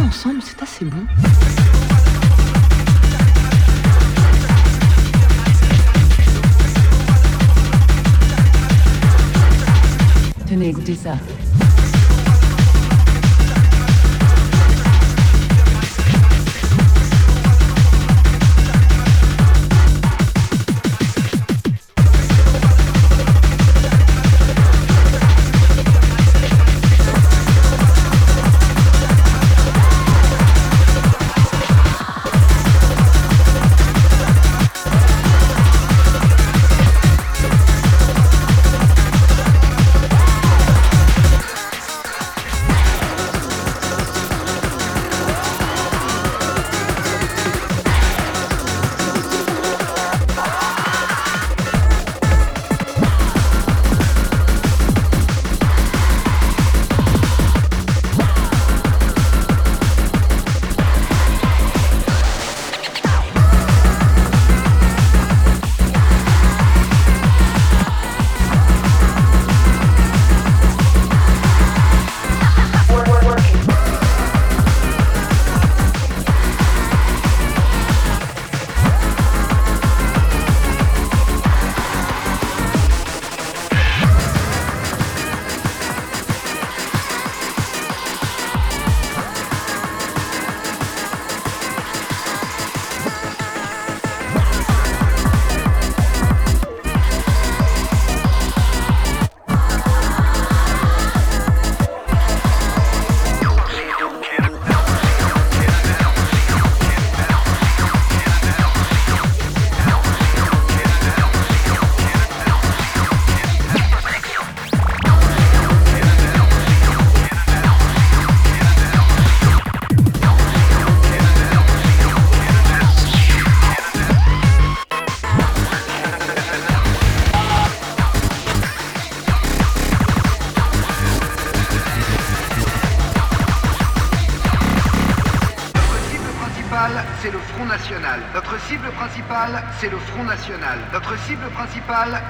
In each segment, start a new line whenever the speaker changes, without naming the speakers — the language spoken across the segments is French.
ensemble, c'est assez bon. Tenez, écoutez ça.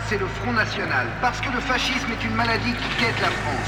c'est le Front National. Parce que le fascisme est une maladie qui guette la France.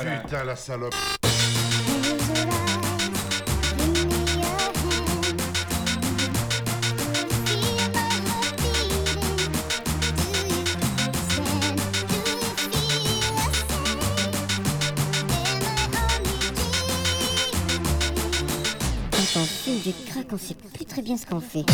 Putain, la salope.
Quand on fume du crack, on sait plus très bien ce qu'on fait.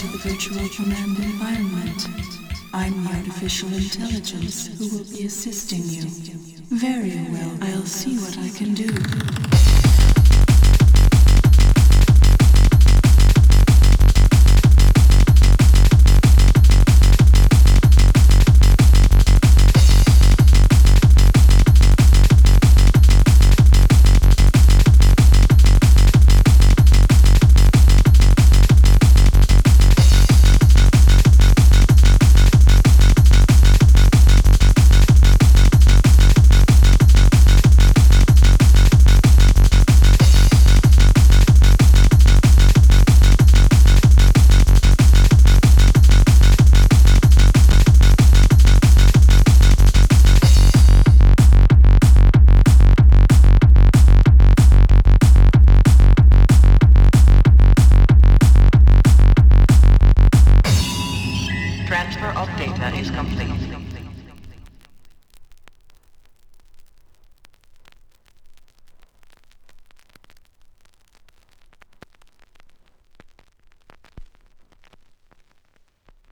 To the virtual command environment. I'm the artificial intelligence who will be assisting you. Very well, I'll see what I can do.